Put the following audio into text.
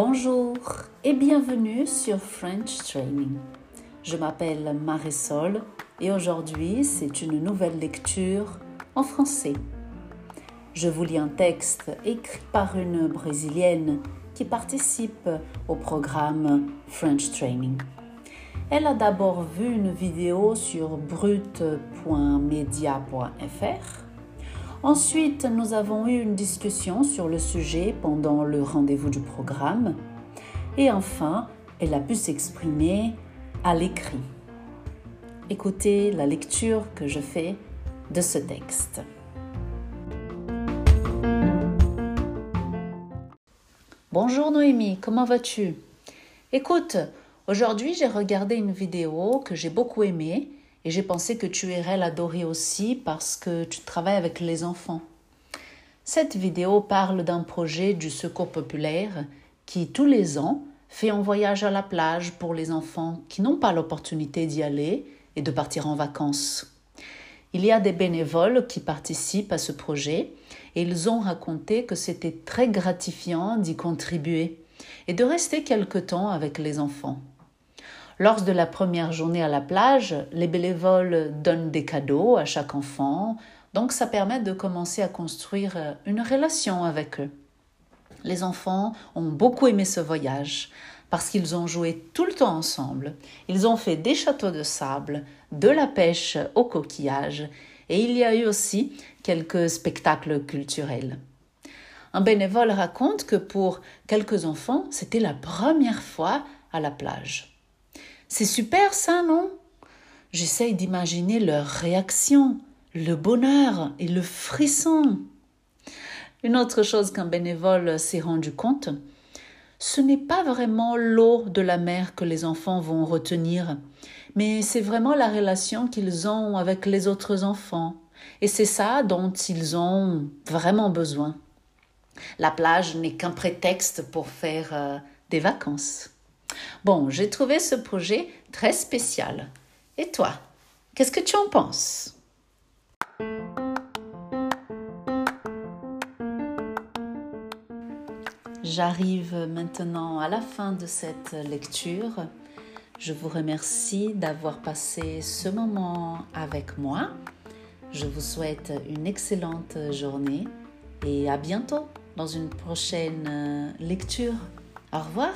Bonjour et bienvenue sur French Training. Je m'appelle Marisol et aujourd'hui c'est une nouvelle lecture en français. Je vous lis un texte écrit par une Brésilienne qui participe au programme French Training. Elle a d'abord vu une vidéo sur brut.media.fr Ensuite, nous avons eu une discussion sur le sujet pendant le rendez-vous du programme. Et enfin, elle a pu s'exprimer à l'écrit. Écoutez la lecture que je fais de ce texte. Bonjour Noémie, comment vas-tu? Écoute, aujourd'hui j'ai regardé une vidéo que j'ai beaucoup aimée et j'ai pensé que tu irais l'adorer aussi parce que tu travailles avec les enfants. Cette vidéo parle d'un projet du Secours populaire qui, tous les ans, fait un voyage à la plage pour les enfants qui n'ont pas l'opportunité d'y aller et de partir en vacances. Il y a des bénévoles qui participent à ce projet et ils ont raconté que c'était très gratifiant d'y contribuer et de rester quelque temps avec les enfants. Lors de la première journée à la plage, les bénévoles donnent des cadeaux à chaque enfant, donc ça permet de commencer à construire une relation avec eux. Les enfants ont beaucoup aimé ce voyage parce qu'ils ont joué tout le temps ensemble. Ils ont fait des châteaux de sable, de la pêche aux coquillages et il y a eu aussi quelques spectacles culturels. Un bénévole raconte que pour quelques enfants, c'était la première fois à la plage. C'est super ça, non? J'essaye d'imaginer leur réaction, le bonheur et le frisson. Une autre chose qu'un bénévole s'est rendu compte, ce n'est pas vraiment l'eau de la mer que les enfants vont retenir, mais c'est vraiment la relation qu'ils ont avec les autres enfants. Et c'est ça dont ils ont vraiment besoin. La plage n'est qu'un prétexte pour faire euh, des vacances. Bon, j'ai trouvé ce projet très spécial. Et toi, qu'est-ce que tu en penses? J'arrive maintenant à la fin de cette lecture. Je vous remercie d'avoir passé ce moment avec moi. Je vous souhaite une excellente journée et à bientôt dans une prochaine lecture. Au revoir.